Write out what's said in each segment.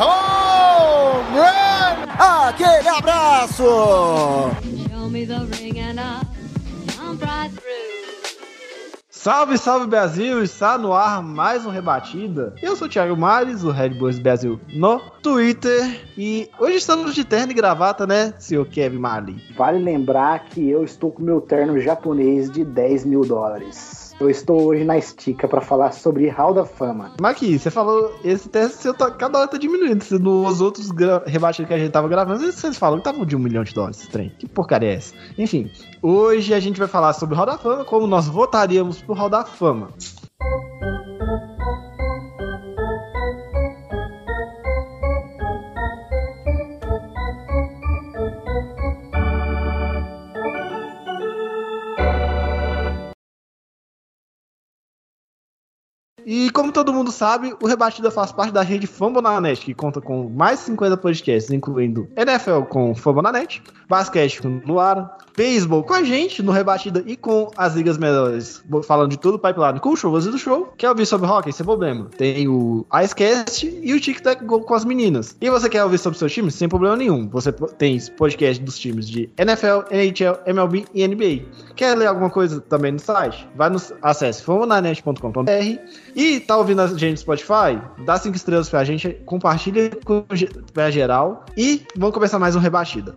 home run! Aquele abraço. Salve, salve Brasil! Está no ar mais um Rebatida. Eu sou o Thiago Mares, o Red Bulls Brasil no Twitter. E hoje estamos de terno e gravata, né, senhor Kevin Marley? Vale lembrar que eu estou com meu terno japonês de 10 mil dólares. Eu estou hoje na estica para falar sobre Hall da Fama. Maqui, você falou, esse teste seu tá, cada hora tá diminuindo. Nos outros rebatidos que a gente tava gravando, vocês falam que tava de um milhão de dólares esse trem. Que porcaria é essa? Enfim, hoje a gente vai falar sobre Hall da Fama, como nós votaríamos pro Hall da Fama. E como todo mundo sabe, o Rebatida faz parte da rede Fambonanet, que conta com mais de 50 podcasts, incluindo NFL com Fambonanet, basquete com Luara, beisebol com a gente no Rebatida e com as ligas melhores, falando de tudo pipeline com o show do show. Quer ouvir sobre hockey? Sem problema. Tem o Icecast e o Tic Tac Go com as meninas. E você quer ouvir sobre seu time? Sem problema nenhum. Você tem podcast dos times de NFL, NHL, MLB e NBA. Quer ler alguma coisa também no site? Vai no acesse fambonanet.com.br e tá ouvindo a gente no Spotify? Dá cinco estrelas pra gente, compartilha com pra geral e vamos começar mais um Rebatida.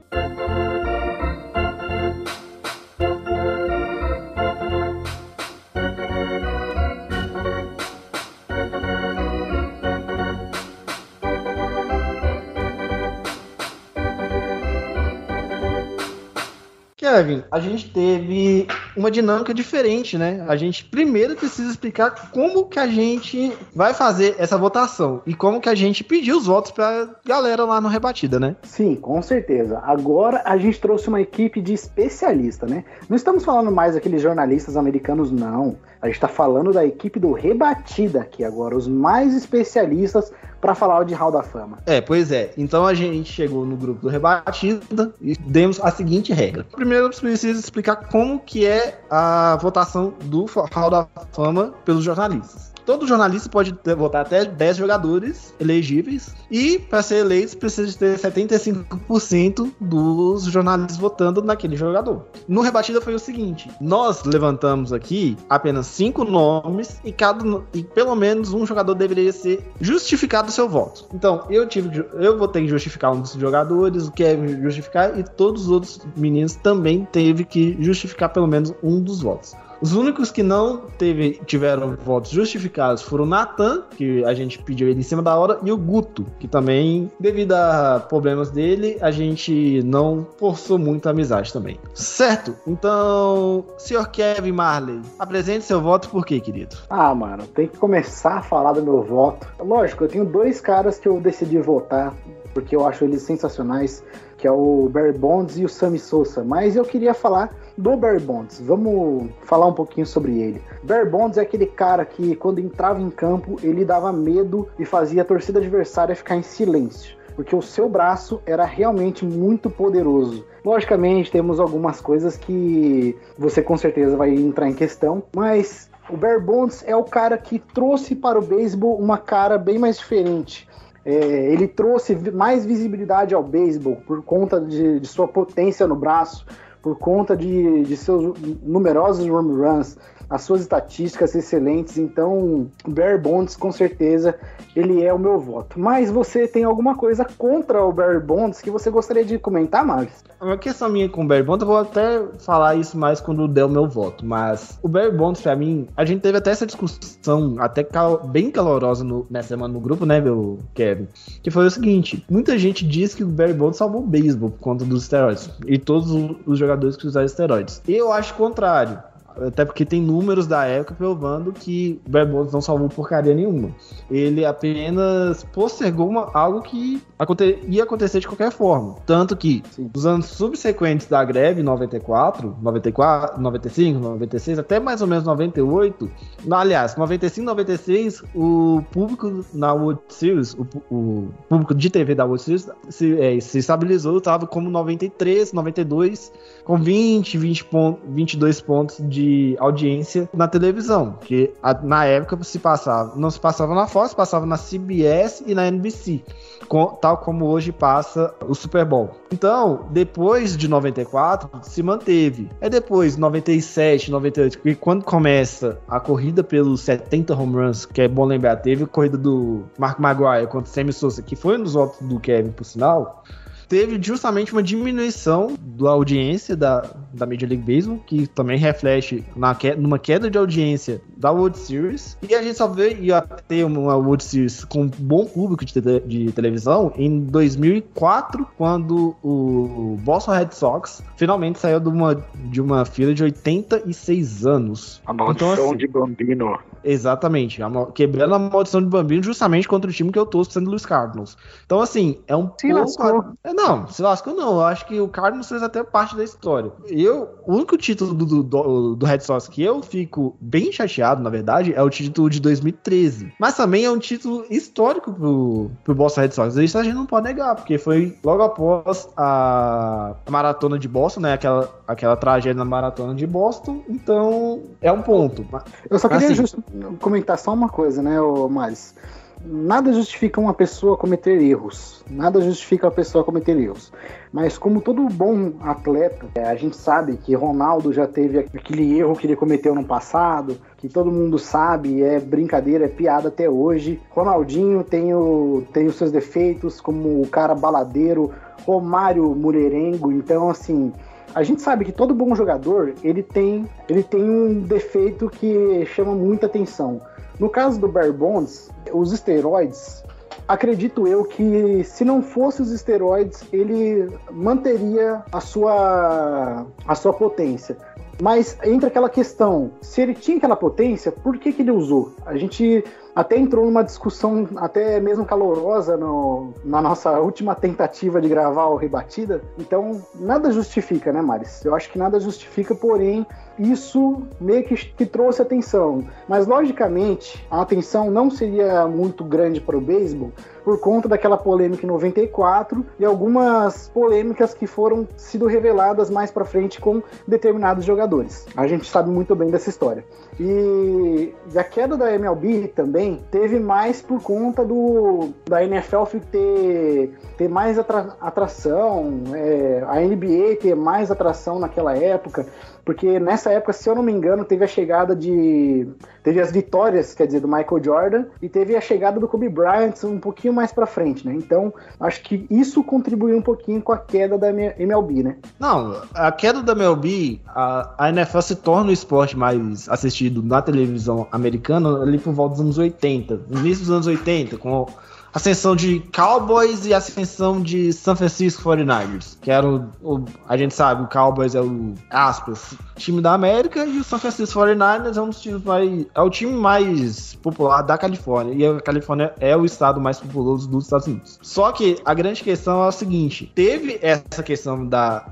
Kevin, a gente teve uma dinâmica diferente, né? A gente primeiro precisa explicar como que a gente vai fazer essa votação e como que a gente pediu os votos pra galera lá no Rebatida, né? Sim, com certeza. Agora a gente trouxe uma equipe de especialista, né? Não estamos falando mais daqueles jornalistas americanos, não. A gente está falando da equipe do Rebatida aqui agora, os mais especialistas para falar de Hall da Fama. É, pois é. Então a gente chegou no grupo do Rebatida e demos a seguinte regra. Primeiro, eu preciso explicar como que é a votação do Hall da Fama pelos jornalistas. Todo jornalista pode votar até 10 jogadores elegíveis e para ser eleito precisa ter 75% dos jornalistas votando naquele jogador. No rebatida foi o seguinte: nós levantamos aqui apenas cinco nomes e cada e pelo menos um jogador deveria ser justificado o seu voto. Então eu tive de- eu votei em justificar um dos jogadores, o Kevin justificar e todos os outros meninos também teve que justificar pelo menos um dos votos. Os únicos que não teve, tiveram votos justificados foram o Natan, que a gente pediu ele em cima da hora, e o Guto, que também, devido a problemas dele, a gente não forçou muito a amizade também. Certo? Então, senhor Kevin Marley, apresente seu voto por quê, querido? Ah, mano, tem que começar a falar do meu voto. Lógico, eu tenho dois caras que eu decidi votar, porque eu acho eles sensacionais, que é o Barry Bonds e o Sammy Sosa. Mas eu queria falar do Barry Bonds. Vamos falar um pouquinho sobre ele. Barry Bonds é aquele cara que, quando entrava em campo, ele dava medo e fazia a torcida adversária ficar em silêncio. Porque o seu braço era realmente muito poderoso. Logicamente, temos algumas coisas que você com certeza vai entrar em questão, mas o Barry Bonds é o cara que trouxe para o beisebol uma cara bem mais diferente. É, ele trouxe mais visibilidade ao beisebol por conta de, de sua potência no braço, por conta de, de seus numerosos home runs, as suas estatísticas excelentes. Então, Barry Bonds, com certeza, ele é o meu voto. Mas você tem alguma coisa contra o Barry Bonds que você gostaria de comentar, Marcos? Uma questão minha com o Barry Bonds, eu vou até falar isso mais quando der o meu voto, mas o Barry Bonds, pra mim, a gente teve até essa discussão, até cal- bem calorosa no- nessa semana no grupo, né, meu Kevin? Que foi o seguinte: muita gente diz que o Barry Bonds salvou o beisebol por conta dos esteroides e todos os jogadores que usaram esteroides. Eu acho o contrário. Até porque tem números da época provando que o não salvou porcaria nenhuma. Ele apenas postergou uma, algo que aconte, ia acontecer de qualquer forma. Tanto que, Sim. nos anos subsequentes da greve, 94, 94, 95, 96, até mais ou menos 98, no- aliás, 95, 96, o público na World Series, o, o público de TV da World Series se, é, se estabilizou, estava como 93, 92, com 20, 20 pon- 22 pontos de audiência na televisão, que a- na época se passava, não se passava na Fox, passava na CBS e na NBC, com- tal como hoje passa o Super Bowl. Então, depois de 94, se manteve. É depois, 97, 98, que quando começa a corrida pelos 70 home runs, que é bom lembrar, teve a corrida do Mark Maguire contra o Sammy Sosa, que foi nos votos do Kevin, por sinal, teve justamente uma diminuição da audiência da, da Major League Baseball, que também reflete na que, numa queda de audiência da World Series. E a gente só veio a ter uma World Series com um bom público de, te- de televisão em 2004, quando o Boston Red Sox finalmente saiu de uma, de uma fila de 86 anos. A maldição Então, assim, de Bambino. Exatamente, a quebrando a maldição de Bambino justamente contra o time que eu torço, sendo Luiz Cardinals. Então, assim, é um Se pouco. lascou. Não, se lascou não. Eu acho que o Cardinals fez até parte da história. Eu, o único título do, do, do Red Sox que eu fico bem chateado, na verdade, é o título de 2013. Mas também é um título histórico pro, pro Boston Red Sox. Isso a gente não pode negar, porque foi logo após a, maratona de Boston, né? Aquela, aquela tragédia na maratona de Boston. Então, é um ponto. Eu só queria Assim. just- comentar só uma coisa, né, Maris? Nada justifica uma pessoa cometer erros. Nada justifica a pessoa cometer erros. Mas como todo bom atleta, é, a gente sabe que Ronaldo já teve aquele erro que ele cometeu no passado, que todo mundo sabe, é brincadeira, é piada até hoje. Ronaldinho tem, o, tem os seus defeitos, como o cara baladeiro, Romário Murerengo, então assim, a gente sabe que todo bom jogador ele tem, ele tem um defeito que chama muita atenção. No caso do Barry Bonds, os esteroides, acredito eu que se não fosse os esteroides, ele manteria a sua, a sua potência. Mas entra aquela questão, se ele tinha aquela potência, por que, que ele usou? A gente até entrou numa discussão até mesmo calorosa no- na nossa última tentativa de gravar o Rebatida. Então, nada justifica, né, Maris? Eu acho que nada justifica, porém, isso meio que, que trouxe atenção. Mas, logicamente, a atenção não seria muito grande para o beisebol por conta daquela polêmica em 94 e algumas polêmicas que foram sido reveladas mais para frente com determinados jogadores. A gente sabe muito bem dessa história. E, a queda da MLB também teve mais por conta do da NFL ter, ter mais atra- atração, é, a NBA ter mais atração naquela época, porque nessa época, se eu não me engano, teve a chegada de. Teve as vitórias, quer dizer, do Michael Jordan, e teve a chegada do Kobe Bryant um pouquinho mais pra frente, né? Então, acho que isso contribuiu um pouquinho com a queda da MLB, né? Não, a queda da MLB, a, a NFL se torna o esporte mais assistido na televisão americana ali por volta dos anos 80, no início dos anos 80, com ascensão de Cowboys e ascensão de San Francisco 49ers, que era o, o- a gente sabe, o Cowboys é o aspas, time da América e o San Francisco 49ers é um dos times mais é o time mais popular da Califórnia, e a Califórnia é o estado mais populoso dos Estados Unidos. Só que a grande questão é a seguinte, teve essa questão da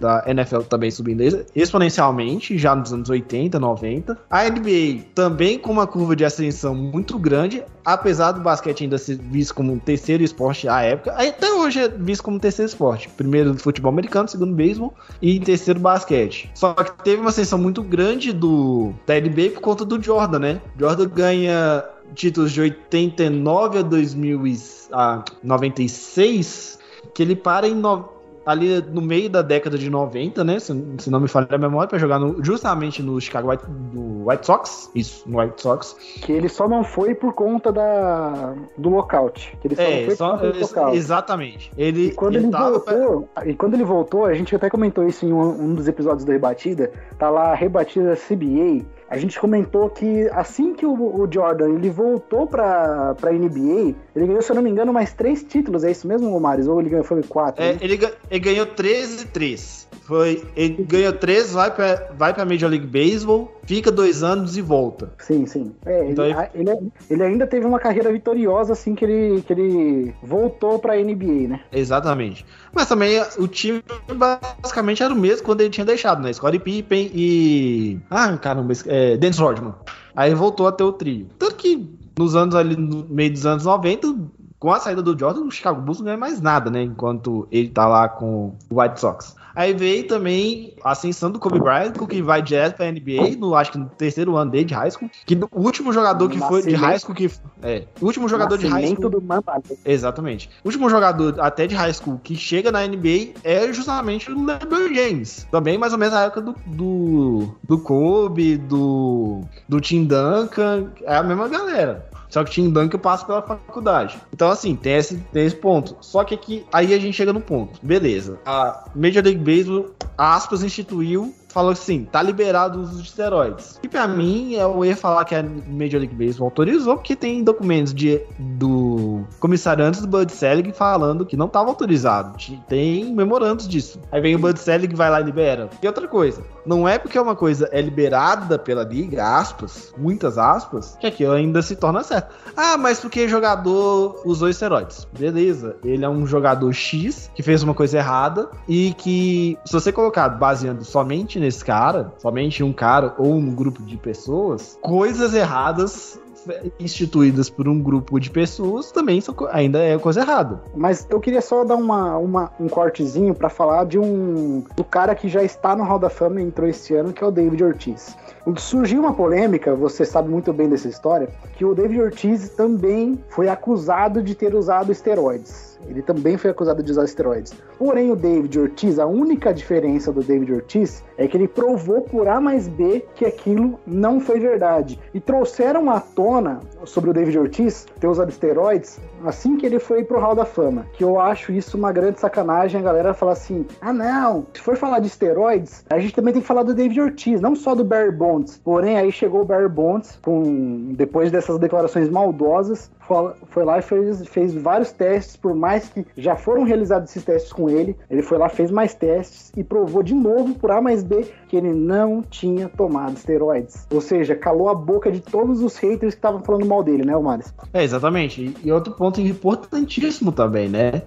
da NFL também subindo exponencialmente, já nos anos 80, 90. A NBA também com uma curva de ascensão muito grande, apesar do basquete ainda ser visto como um terceiro esporte à época, até hoje é visto como terceiro esporte. Primeiro futebol americano, segundo beisebol e terceiro basquete. Só que teve uma ascensão muito grande do da NBA por conta do Jordan, né? Jordan ganha títulos de 89 a 2000 e, a 96, que ele para em ali no meio da década de 90, né? Se, se não me falha a memória, para jogar no- justamente no Chicago White, do White Sox. Isso, no White Sox. Que ele só não foi por conta da, do lockout. Que ele só não É, foi só- por conta do lockout. exatamente. Ele, E quando ele, tava- voltou, e quando ele voltou, a gente até comentou isso em um, um dos episódios da Rebatida, tá lá a Rebatida CBA, a gente comentou que assim que o, Jordan ele voltou pra, pra NBA, ele ganhou, se eu não me engano, mais três títulos, é isso mesmo, Maris? Ou ele ganhou, foi quatro? É, né? ele, ele ele ganhou 13 3. Foi, ele ganhou 3, vai pra, vai pra Major League Baseball, fica dois anos e volta. Sim, sim. É, Então ele, ele- ele, ele ainda teve uma carreira vitoriosa assim que ele, que ele voltou pra NBA, né? Exatamente. Mas também o time basicamente era o mesmo quando ele tinha deixado, né? Scottie Pippen e. Ah, caramba, é, Dennis Rodman. Aí voltou a ter o trio. Tanto que nos anos ali, no meio dos anos 90, com a saída do Jordan, o Chicago Bulls não ganha mais nada, né? Enquanto ele tá lá com o White Sox. Aí veio também a ascensão do Kobe Bryant, que vai direto pra NBA, no, acho que no terceiro ano dele de high school. Que o último jogador que foi de Nascimento. high school que. É, o último jogador de high Nascimento school. do Mamba. Exatamente. O último jogador até de high school que chega na NBA é justamente o LeBron James. Também mais ou menos na época do, do, do Kobe, do, do Tim Duncan. É a mesma galera. Só que o Tim Duncan passa pela faculdade. Então, assim, tem esse, tem esse ponto. Só que aqui, aí a gente chega no ponto. Beleza. A Major League Baseball, aspas, instituiu falou assim, tá liberado o uso de esteroides. E pra mim, eu ia falar que a Major League Baseball autorizou, porque tem documentos de, do comissário antes do Bud Selig falando que não tava autorizado. Tem memorandos disso. Aí vem o Bud Selig vai lá e libera. E outra coisa, não é porque uma coisa é liberada pela liga, aspas, muitas aspas, que aquilo ainda se torna certo. Ah, mas porque jogador usou esteroides. Beleza, ele é um jogador X que fez uma coisa errada e que, se você colocar baseando somente nesse cara, somente um cara ou um grupo de pessoas, coisas erradas instituídas por um grupo de pessoas também são, ainda é coisa errada. Mas eu queria só dar uma, uma- um cortezinho pra falar de um do cara que já está no Hall da Fama e entrou esse ano, que é o David Ortiz. Surgiu uma polêmica, você sabe muito bem dessa história, que o David Ortiz também foi acusado de ter usado esteroides. Ele também foi acusado de usar esteroides. Porém, o David Ortiz, a única diferença do David Ortiz é que ele provou por A mais B que aquilo não foi verdade. E trouxeram à tona sobre o David Ortiz ter usado esteroides assim que ele foi pro Hall da Fama. Que eu acho isso uma grande sacanagem. A galera fala assim: ah, não, se for falar de esteroides, a gente também tem que falar do David Ortiz, não só do Barry Bonds. Porém, aí chegou o Barry Bonds, com, depois dessas declarações maldosas, foi- lá e fez, fez vários testes, por mais que já foram realizados esses testes com ele, ele foi lá, fez mais testes e provou de novo, por A mais B, que ele não tinha tomado esteroides. Ou seja, calou a boca de todos os haters que estavam falando mal dele, né, Omares? É, exatamente. E outro ponto importantíssimo também, né?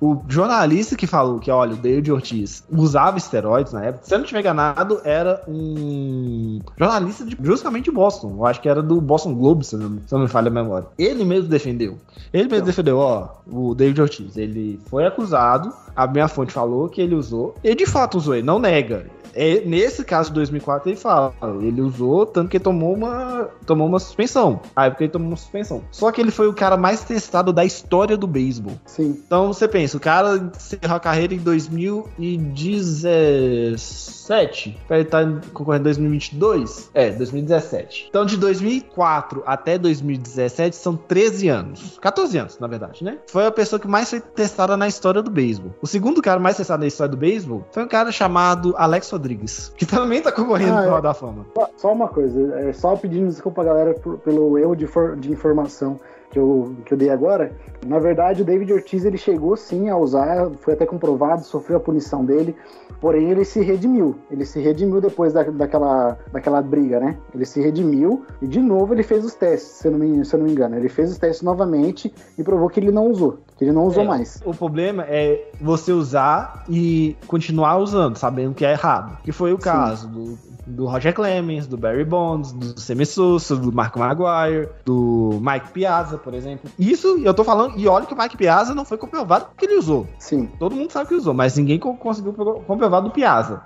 O jornalista que falou que, olha, o David Ortiz usava esteroides na época, se eu não estiver enganado, era um jornalista de, justamente de Boston. Eu acho que era do Boston Globe, se não, se eu não me falha a memória. Ele mesmo defendeu. Ele mesmo defendeu, ó, o David Ortiz. Ele foi acusado, a minha fonte falou que ele usou. Ele de fato usou, ele não nega. É, nesse caso de 2004 ele fala, ele usou tanto que ele tomou uma, tomou uma suspensão. Aí porque ele tomou uma suspensão. Só que ele foi o cara mais testado da história do beisebol. Sim. Então você pensa, o cara encerrou a carreira em 2017, pra ele estar concorrendo em 2022? É, 2017. Então de 2004 até 2017 são 13 anos. 14 anos, na verdade, né? Foi a pessoa que mais foi testada na história do beisebol. O segundo cara mais testado na história do beisebol foi um cara chamado Alex Rodrigues, que também tá concorrendo Ah, pro é. Hall da Fama. Só- Só uma coisa, é só pedindo desculpa, galera, por- pelo erro de, for- de informação que eu, que eu dei agora. Na verdade, o David Ortiz ele chegou sim a usar, foi até comprovado, sofreu a punição dele, porém ele se redimiu. Ele se redimiu depois da, daquela, daquela briga, né? Ele se redimiu e de novo ele fez os testes, se eu, não me, se eu não me engano. Ele fez os testes novamente e provou que ele não usou, que ele não usou É, mais. O problema é você usar e continuar usando, sabendo que é errado. Que foi o caso do, do Roger Clemens, do Barry Bonds, do Sammy Sosa, do Marco Maguire, do Mike Piazza, por exemplo. Isso eu tô falando, e olha que o Mike Piazza não foi comprovado que ele usou. Sim. Todo mundo sabe que usou, mas ninguém co- conseguiu pro- comprovar do Piazza.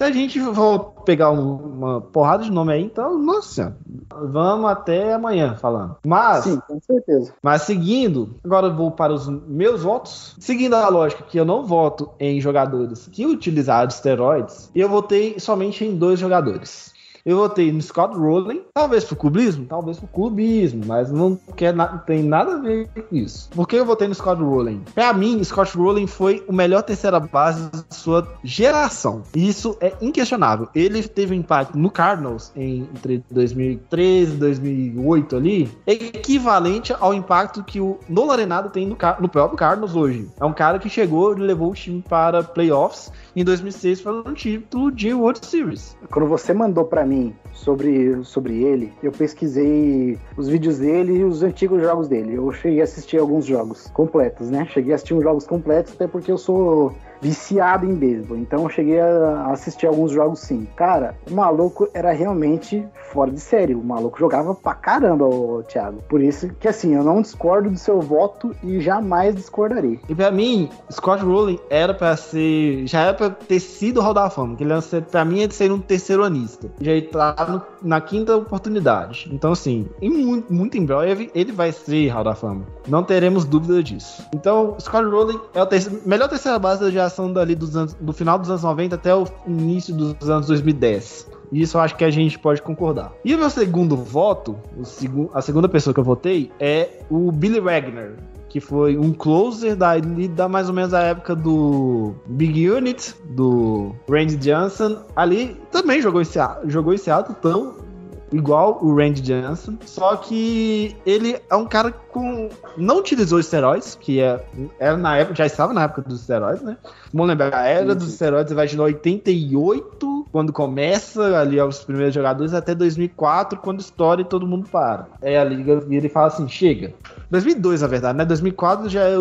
Se a gente for pegar um- uma porrada de nome aí, então, nossa, vamos até amanhã falando. Mas, Sim, com certeza. mas seguindo, agora eu vou para os meus votos. Seguindo a lógica que eu não voto em jogadores que utilizaram esteroides, eu votei somente em dois jogadores. Eu votei no Scott Rowling, talvez pro clubismo, talvez pro clubismo, mas não quer na, tem nada a ver com isso. Por que eu votei no Scott Rowling? Pra mim, Scott Rowling foi o melhor terceira base da sua geração. E isso é inquestionável. Ele teve um impacto no Cardinals em, entre 2013 e 2008 ali, equivalente ao impacto que o Nolan Arenado tem no, no próprio Cardinals hoje. É um cara que chegou e levou o time para playoffs em 2006 para um título de World Series. Quando você mandou para mim sobre, sobre ele, eu pesquisei os vídeos dele e os antigos jogos dele. Eu cheguei a assistir alguns jogos completos, né? Cheguei a assistir uns jogos completos, até porque eu sou viciado em beisebol. Então eu cheguei a assistir alguns jogos sim. Cara, o maluco era realmente fora de série. O maluco jogava pra caramba, o Thiago. Por isso que assim, eu não discordo do seu voto e jamais discordarei. E pra mim, Scott Rowling era pra ser. Já era pra ter sido Hall da Fama. Que ele pra mim é de ser um terceiro anista. Já no, na quinta oportunidade. Então, assim, em muito, muito em breve, ele vai ser Hall da Fama. Não teremos dúvida disso. Então, Scott Rowling é o terceiro, melhor terceira base da geração dali dos anos, do final dos anos 90 até o início dos anos 2010. Isso eu acho que a gente pode concordar. E o meu segundo voto, seg a segunda pessoa que eu votei, é o Billy Wagner, que foi um closer da, da mais ou menos a época do Big Unit, do Randy Johnson. Ali também jogou esse, jogou esse ato tão igual o Randy Johnson, só que ele é um cara com não utilizou esteroides, que é era na época já estava na época dos esteroides, né? Vamos lembrar, a era dos esteroides vai de 88 quando começa ali os primeiros jogadores até 2004 quando estoura e todo mundo para. É a liga vira e fala assim, chega. 2002, na verdade, né? 2004 já é,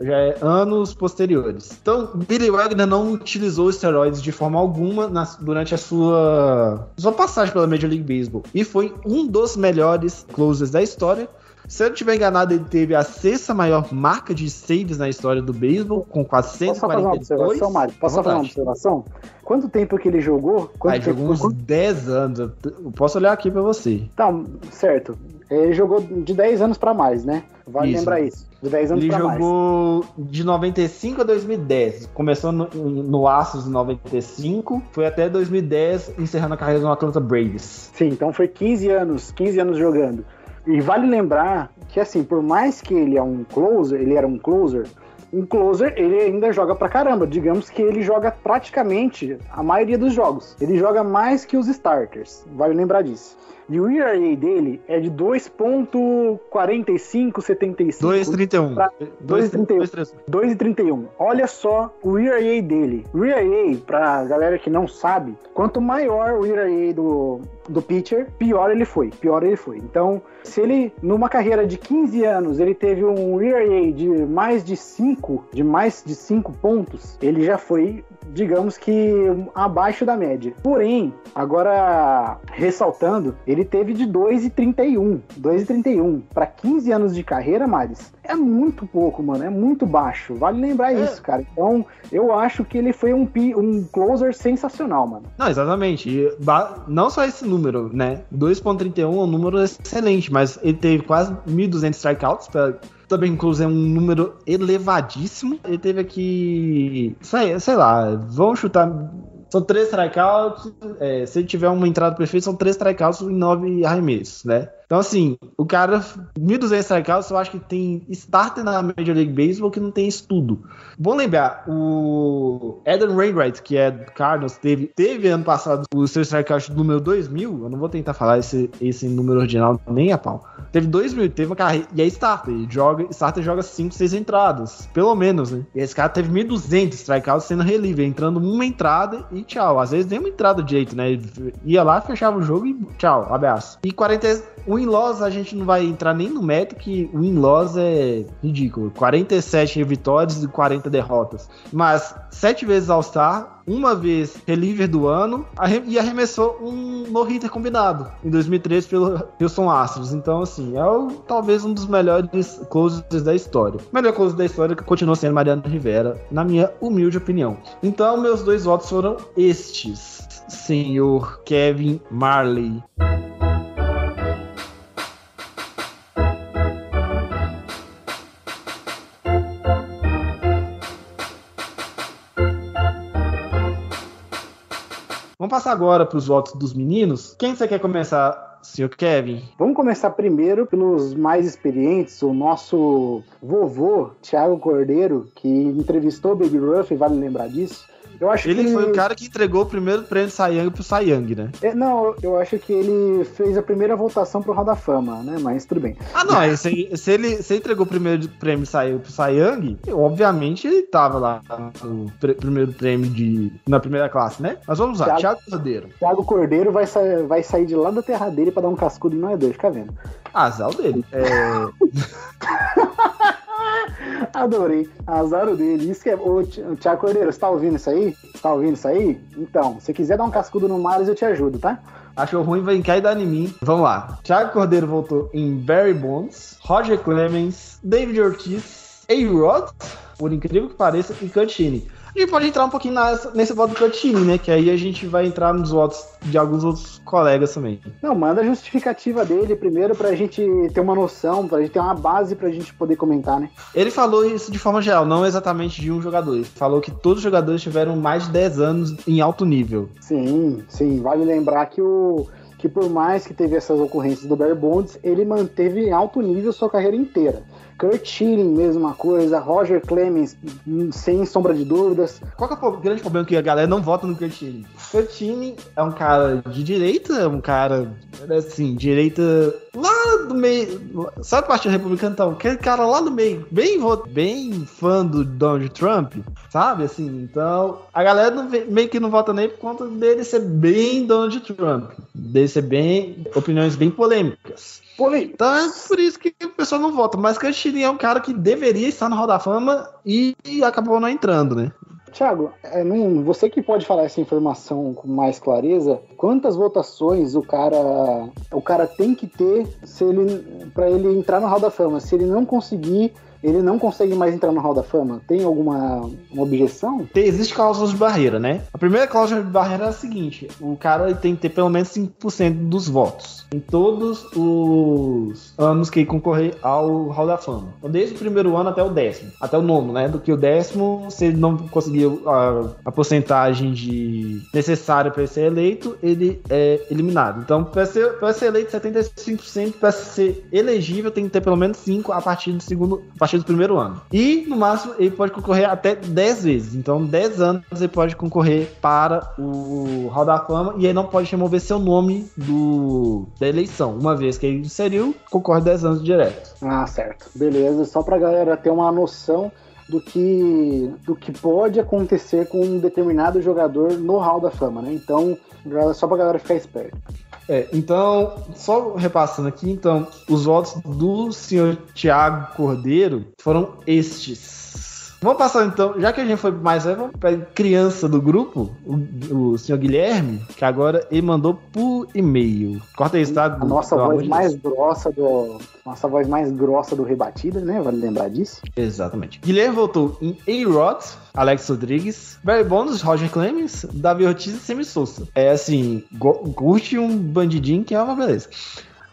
já é anos posteriores. Então, Billy Wagner não utilizou esteroides de forma alguma na, durante a sua, sua passagem pela Major League Baseball. E foi um dos melhores closers da história. Se eu não estiver enganado, ele teve a sexta maior marca de saves na história do beisebol, com 442. Posso fazer uma observação, Mário? Posso fazer uma observação? Quanto tempo que ele jogou? Quanto ah, ele jogou uns 10 anos. Eu posso olhar aqui pra você. Tá, certo. Ele jogou de 10 anos para mais, né? Vale isso. lembrar isso. De 10 anos Ele jogou mais. de 95 a 2010. Começou no, no Astros em 95, foi até 2010, encerrando a carreira no Atlanta Braves. Sim, então foi 15 anos, 15 anos jogando. E vale lembrar que, assim, por mais que ele é um closer, ele era um closer, um closer, ele ainda joga pra caramba. Digamos que ele joga praticamente a maioria dos jogos. Ele joga mais que os starters. Vale lembrar disso. E o ERA dele é de 2.4575. 2,31. 2,31. Olha só o ERA dele. O ERA, pra galera que não sabe, quanto maior o ERA do, do pitcher, pior ele foi. Pior ele foi. Então, se ele, numa carreira de 15 anos, ele teve um ERA de mais de 5, de mais de 5 pontos, ele já foi, digamos que, abaixo da média. Porém, agora ressaltando, ele teve de 2,31. 2,31. Para 15 anos de carreira, Maris, é muito pouco, mano. É muito baixo. Vale lembrar é. isso, cara. Então, eu acho que ele foi um, um closer sensacional, mano. Não, exatamente. E, não só esse número, né? 2,31 é um número excelente, mas ele teve quase 1.200 strikeouts. Pra, também, inclusive, é um número elevadíssimo. Ele teve aqui. Sei, sei lá, vamos chutar são três strikeouts. É, se ele tiver uma entrada perfeita, são três strikeouts e nove arremessos, né? Então, assim, o cara, 1.200 strikeouts, eu acho que tem starter na Major League Baseball que não tem estudo. Bom lembrar, o Eden Wainwright, que é do Cardinals, teve, teve ano passado o seu strikeout número 2.000. Eu não vou tentar falar esse, esse número original nem a pau. Teve 2.000, teve uma carreira. E é starter. Ele joga, starter joga 5, 6 entradas. Pelo menos, né? E esse cara teve 1.200 strikeouts sendo reliever, entrando uma entrada e tchau. Às vezes nem uma entrada de jeito, né? Ia lá, fechava o jogo e tchau, abraço. E 40 o in-laws a gente não vai entrar nem no método que o in-laws é ridículo. 47 vitórias e 40 derrotas. Mas sete vezes All-Star, uma vez reliever do ano e arremessou um no-hitter combinado em 2013 pelo Houston Astros. Então, assim, é o, talvez um dos melhores closes da história. Melhor close da história que continua sendo Mariano Rivera, na minha humilde opinião. Então, meus dois votos foram estes, senhor Kevin Marley. Vamos passar agora para os votos dos meninos. Quem você quer começar, senhor Kevin? Vamos começar primeiro pelos mais experientes, o nosso vovô, Thiago Cordeiro, que entrevistou Baby Ruff, vale lembrar disso. Eu acho Ele que foi o cara que entregou o primeiro prêmio Sayang pro Sayang, né? É, não, eu acho que ele fez a primeira votação pro Hall da Fama, né? Mas tudo bem. Ah, não, se, se ele, se entregou o primeiro prêmio Sayang pro Sayang, obviamente ele tava lá no pr- primeiro prêmio de, na primeira classe, né? Mas vamos lá, Thiago- Thiago Cordeiro. Thiago Cordeiro vai, sa- vai sair de lá da terra dele pra dar um cascudo em nós dois, fica vendo. Azar dele. É, Adorei. Azar o dele. Isso que é. Ô, Ti- Thiago Cordeiro, você tá ouvindo isso aí? Você tá ouvindo isso aí? Então, se quiser dar um cascudo no Marius, eu te ajudo, tá? achou ruim, vai cair dar em mim. Vamos lá. Thiago Cordeiro voltou em Barry Bonds, Roger Clemens, David Ortiz, A-Rod, por incrível que pareça, e Cantini. Gente pode entrar um pouquinho nesse voto do Cantini, né? Que aí a gente vai entrar nos votos de alguns outros colegas também. Não, manda a justificativa dele primeiro pra gente ter uma noção, pra gente ter uma base pra gente poder comentar, né? Ele falou isso de forma geral, não exatamente de um jogador. Ele falou que todos os jogadores tiveram mais de 10 anos em alto nível. Sim, sim. Vale lembrar que o. Que por mais que teve essas ocorrências do Bear Bonds, ele manteve em alto nível sua carreira inteira. Kurt Schilling, mesma coisa. Roger Clemens, hum, sem sombra de dúvidas. Qual é o grande problema que a galera não vota no Curtini? Curtini é um cara de direita, é um cara, assim, direita lá do meio. Sabe o Partido Republicano? Então, aquele cara lá do meio, bem, bem fã do Donald Trump, sabe? Assim, então, a galera não meio que não vota nele por conta dele ser bem Donald Trump, dele ser bem. opiniões bem polêmicas. Polêmico. Então é por isso que o pessoal não vota. Mas Curtini é um cara que deveria estar no Hall da Fama e, acabou não entrando, né? Tiago, é, não- você que pode falar essa informação com mais clareza, quantas votações o cara o cara tem que ter se ele para ele entrar no Hall da Fama? Se ele não conseguir, ele não consegue mais entrar no Hall da Fama? Tem alguma uma objeção? Tem- Existe cláusulas de barreira, né? A primeira cláusula de barreira é a seguinte: o cara tem que ter pelo menos 5% dos votos em todos os anos que concorrer ao Hall da Fama. Então, desde o primeiro ano até o décimo, até o nono, né? Do que o décimo, se ele não conseguiu a, a porcentagem de necessária para ser eleito, ele é eliminado. Então, para ser, ser eleito, 75% para ser elegível tem que ter pelo menos 5 a partir do segundo, a partir do primeiro ano. E no máximo ele pode concorrer até 10 vezes. Então, 10 anos ele pode concorrer para o Hall da Fama e ele não pode remover seu nome do da eleição. Uma vez que ele inseriu, concorre 10 anos direto. Ah, certo. Beleza, só pra galera ter uma noção do que do que pode acontecer com um determinado jogador no Hall da Fama, né? Então, só pra galera ficar esperto. É, então, só repassando aqui, então, os votos do senhor Tiago Cordeiro foram estes. Vamos passar então, já que a gente foi mais velho, vamos para criança do grupo, o, o senhor Guilherme, que agora ele mandou por e-mail. Corta isso, tá? A nossa voz mais grossa do nossa voz mais grossa do rebatida, né? Vale lembrar disso. Exatamente. Guilherme votou em A-Rod, Alex Rodrigues, Barry Bonds, Roger Clemens, Davi Ortiz e Semi Souza. É assim, curte um bandidinho que é uma beleza.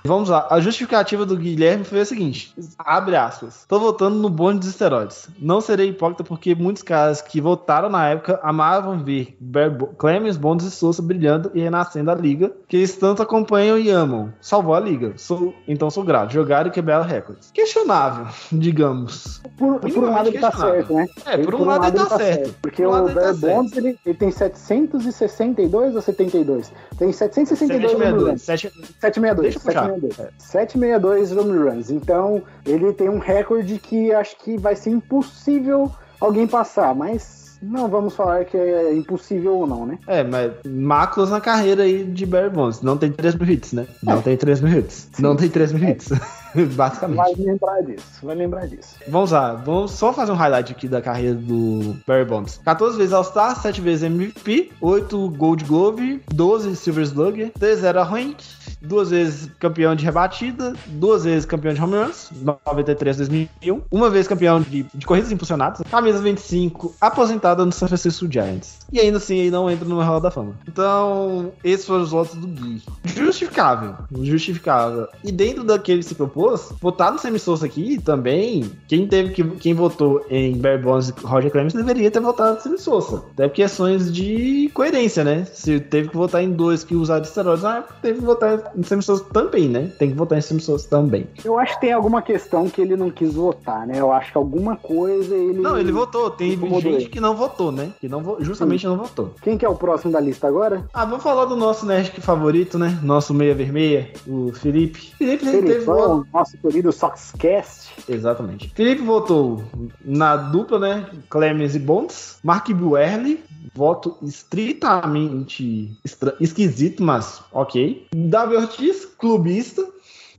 Vamos lá, a justificativa do Guilherme foi a seguinte: abre aspas. Tô votando no bonde dos esteroides. Não serei hipócrita porque muitos caras que votaram na época amavam ver Bo- Clemens, Bonds e Souza brilhando e renascendo a liga, que eles tanto acompanham e amam. Salvou a liga. Sou, então sou grato. Jogaram e quebraram recordes. Questionável, digamos. Por, por um lado ele tá questionável. certo, né? É, por um lado ele tá certo. Porque Por um lado o tá Bear certo. Bonds ele, ele tem 762 ou 72? Tem 762 home 762. runs. Sete- 762. Deixa eu puxar. 762. 762 home runs. Então, ele tem um recorde que acho que vai ser impossível alguém passar, mas não vamos falar que é impossível ou não, né? É, mas macros na carreira aí de Barry Bonds. Não tem 3 mil hits, né? Não tem 3 mil hits. Não tem 3 mil hits. Basicamente. Vai lembrar disso, vai lembrar disso. Vamos lá, vamos só fazer um highlight aqui da carreira do Barry Bonds. 14 vezes All-Star, 7 vezes MVP, 8 Gold Glove, 12 Silver Slugger, 3 era rank, duas vezes campeão de rebatida, duas vezes campeão de home runs, 93 2001, uma vez campeão de, de corridas impulsionadas, camisa 25, aposentada no San Francisco Giants. E ainda assim ele não entra no Hall da Fama. Então, esses foram os votos do Gui. Justificável, justificável. E dentro daquele que se propôs, votar no Sammy Sosa aqui também, quem teve que quem votou em Barry Bonds e Roger Clemens deveria ter votado no Sammy Sosa. Até por questões de coerência, né? Se teve que votar em dois que usaram esteroides, ah, teve que votar em Sosa também, né? Tem que votar em Sosa também. Eu acho que tem alguma questão que ele não quis votar, né? Eu acho que alguma coisa ele. Não, ele votou. Tem incomodou gente ele. que não votou, né? Que não justamente não votou. Quem que é o próximo da lista agora? Ah, vamos falar do nosso Nerd favorito, né? Nosso meia vermelha, o Felipe. Felipe ele teve voto. Felipão, nosso querido Soxcast. Exatamente. Felipe votou na dupla, né? Clemens e Bonds. Mark Buerli, voto estritamente esquisito, mas ok. Davi Clubista.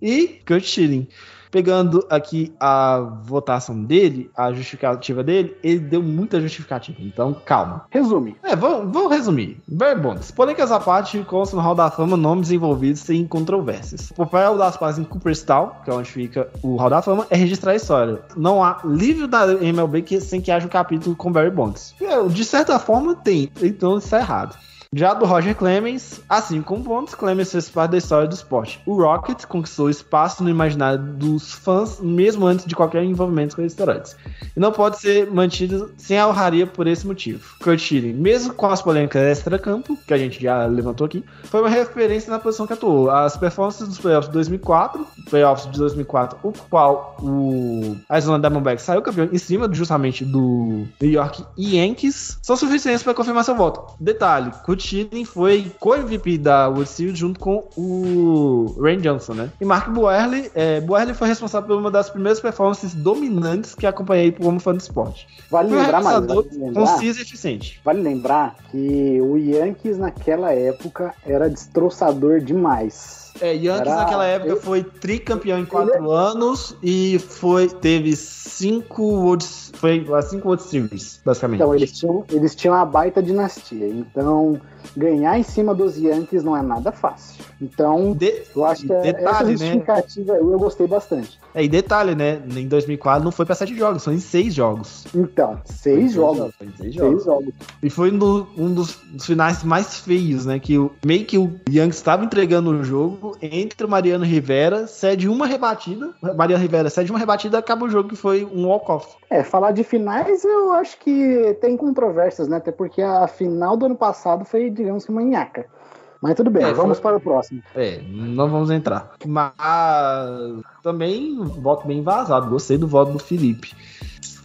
E Kurt Schilling. Pegando aqui a votação dele, a justificativa dele, ele deu muita justificativa. Então, calma. Resume. É, vou, vou resumir. Barry Bonds. Polêmicas à parte, consta no Hall da Fama nomes envolvidos sem controvérsias. O papel das partes em Cooperstown, que é onde fica o Hall da Fama, é registrar a história. Não há livro da MLB que, sem que haja um capítulo com Barry Bonds. É, De certa forma, tem. Então isso é errado. Já do Roger Clemens, assim como Bonds, Clemens fez parte da história do esporte. O Rocket conquistou espaço no imaginário dos fãs mesmo antes de qualquer envolvimento com esteroides. E não pode ser mantido sem a honraria por esse motivo. Kurt Schilling, mesmo com as polêmicas extra-campo, que a gente já levantou aqui, foi uma referência na posição que atuou. As performances dos playoffs de 2004, playoffs de 2004, o qual o Arizona Diamondbacks saiu campeão em cima justamente do New York Yankees, são suficientes para confirmar seu voto. Detalhe, Kurt Schilling foi co-MVP da Series junto com o Rain Johnson, né? E Mark Buehrle, é, foi responsável por uma das primeiras performances dominantes que acompanhei como fã do esporte. Vale lembrar, mais, vale lembrar, conciso e eficiente. vale lembrar que o Yankees naquela época era destroçador demais. É, Yankees naquela época ele- foi tricampeão em quatro anos e foi teve cinco World, foi a cinco World Series, basicamente. Então, eles tinham, eles tinham uma baita dinastia. Então, ganhar em cima dos Yankees não é nada fácil. Então, De- eu acho que essa detalhe, né? justificativa eu gostei bastante. É, e detalhe, né? Em 2004 não foi pra sete jogos, foi em seis jogos. Então, seis jogos. Seis jogos. Seis jogos. E foi um, do- um dos, dos finais mais feios, né? Que o, meio que o Yankees estava entregando o jogo entre o Mariano Rivera, cede uma rebatida. Mariano Rivera cede uma rebatida acaba o jogo que foi um walk-off. É, falar de finais eu acho que tem controvérsias, né? Até porque a final do ano passado foi, digamos que, uma nhaca. Mas tudo bem, É, vamos foi- para o próximo. É, não vamos entrar. Mas também voto bem vazado. Gostei do voto do Felipe.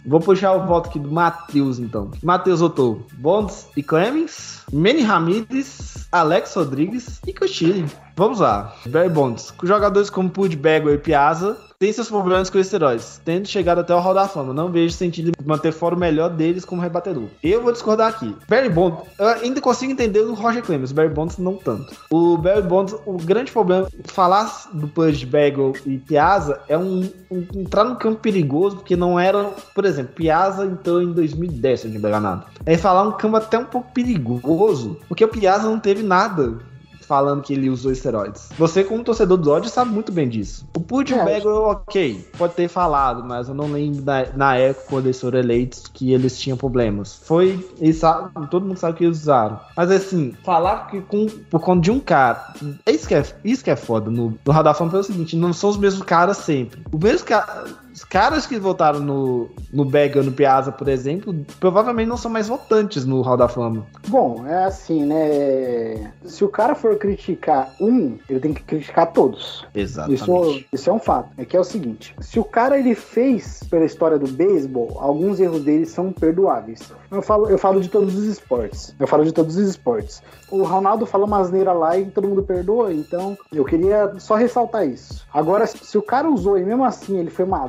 Vou puxar o voto aqui do Matheus, então. Matheus votou Bonds e Clemens, Manny Ramirez, Alex Rodrigues e Cochilli. Vamos lá. Barry Bonds. Jogadores como Pud Bagwell e Piazza têm seus problemas com esteroides, tendo chegado até o Hall da Fama. Não vejo sentido manter fora o melhor deles como rebatedor. Eu vou discordar aqui. Barry Bonds, eu ainda consigo entender o Roger Clemens, Barry Bonds não tanto. O Barry Bonds, o grande problema, falar do Bagwell e Piazza é um, um- entrar no campo perigoso, porque não era, por exemplo, Piazza entrou em 2010, se não me engano. É falar um campo até um pouco perigoso, porque o Piazza não teve nada falando que ele usou esteroides. Você, como torcedor do Dodgers, sabe muito bem disso. O Pudge É, Bagwell, ok, pode ter falado, mas eu não lembro na, na época, quando eles foram eleitos, que eles tinham problemas. Foi, eles todo mundo sabe que eles usaram. Mas assim, falar que com, por conta de um cara, isso que é, isso que é foda no, no Radar Fama é o seguinte, não são os mesmos caras sempre. O mesmo cara... Os caras que votaram no, no Bagwell no Piazza, por exemplo, provavelmente não são mais votantes no Hall da Fama. Bom, é assim, né? Se o cara for criticar um, ele tem que criticar todos. Exatamente. Isso, isso é um fato. É que é o seguinte: se o cara ele fez pela história do beisebol, alguns erros dele são perdoáveis. Eu falo, eu falo de todos os esportes. Eu falo de todos os esportes. O Ronaldo fala uma asneira lá e todo mundo perdoa, então eu queria só ressaltar isso. Agora, se o cara usou e mesmo assim ele foi uma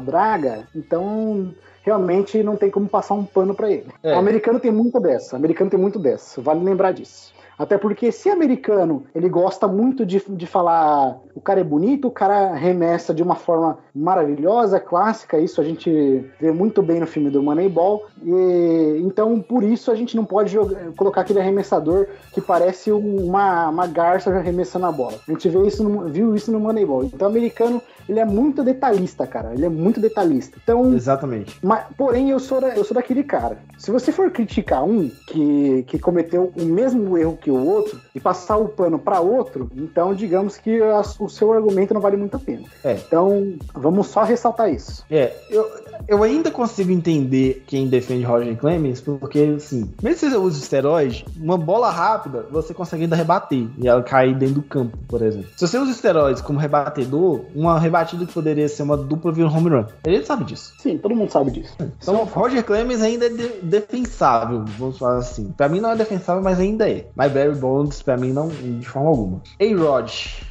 então realmente não tem como passar um pano pra ele. É. O americano tem muito dessa. O americano tem muito dessa. Vale lembrar disso. Até porque se americano, ele gosta muito de, de falar o cara é bonito, o cara remessa de uma forma maravilhosa, clássica, isso a gente vê muito bem no filme do Moneyball. E, então, por isso a gente não pode jogar- colocar aquele arremessador que parece uma, uma garça arremessando a bola. A gente vê isso no- viu isso no Moneyball. Então, o americano, ele é muito detalhista, cara. Ele é muito detalhista. Então, Exatamente. mas, porém, eu sou, da- eu sou daquele cara. Se você for criticar um que, que cometeu o mesmo erro que o outro e passar o pano para outro, então digamos que a- o seu argumento não vale muito a pena. É. Então, vamos só ressaltar isso. É, eu, eu ainda consigo entender quem defende Roger Clemens, porque, assim, mesmo que você use esteroide, uma bola rápida, você consegue ainda rebater e ela cair dentro do campo, por exemplo. Se você usa esteroides como rebatedor, uma rebatida que poderia ser uma dupla vira um home run. Ele sabe disso. Sim, todo mundo sabe disso. Então, Roger Clemens ainda é de- defensável, vamos falar assim. Pra mim não é defensável, mas ainda é. Mas Barry Bonds, pra mim, não, de forma alguma. A-Rod.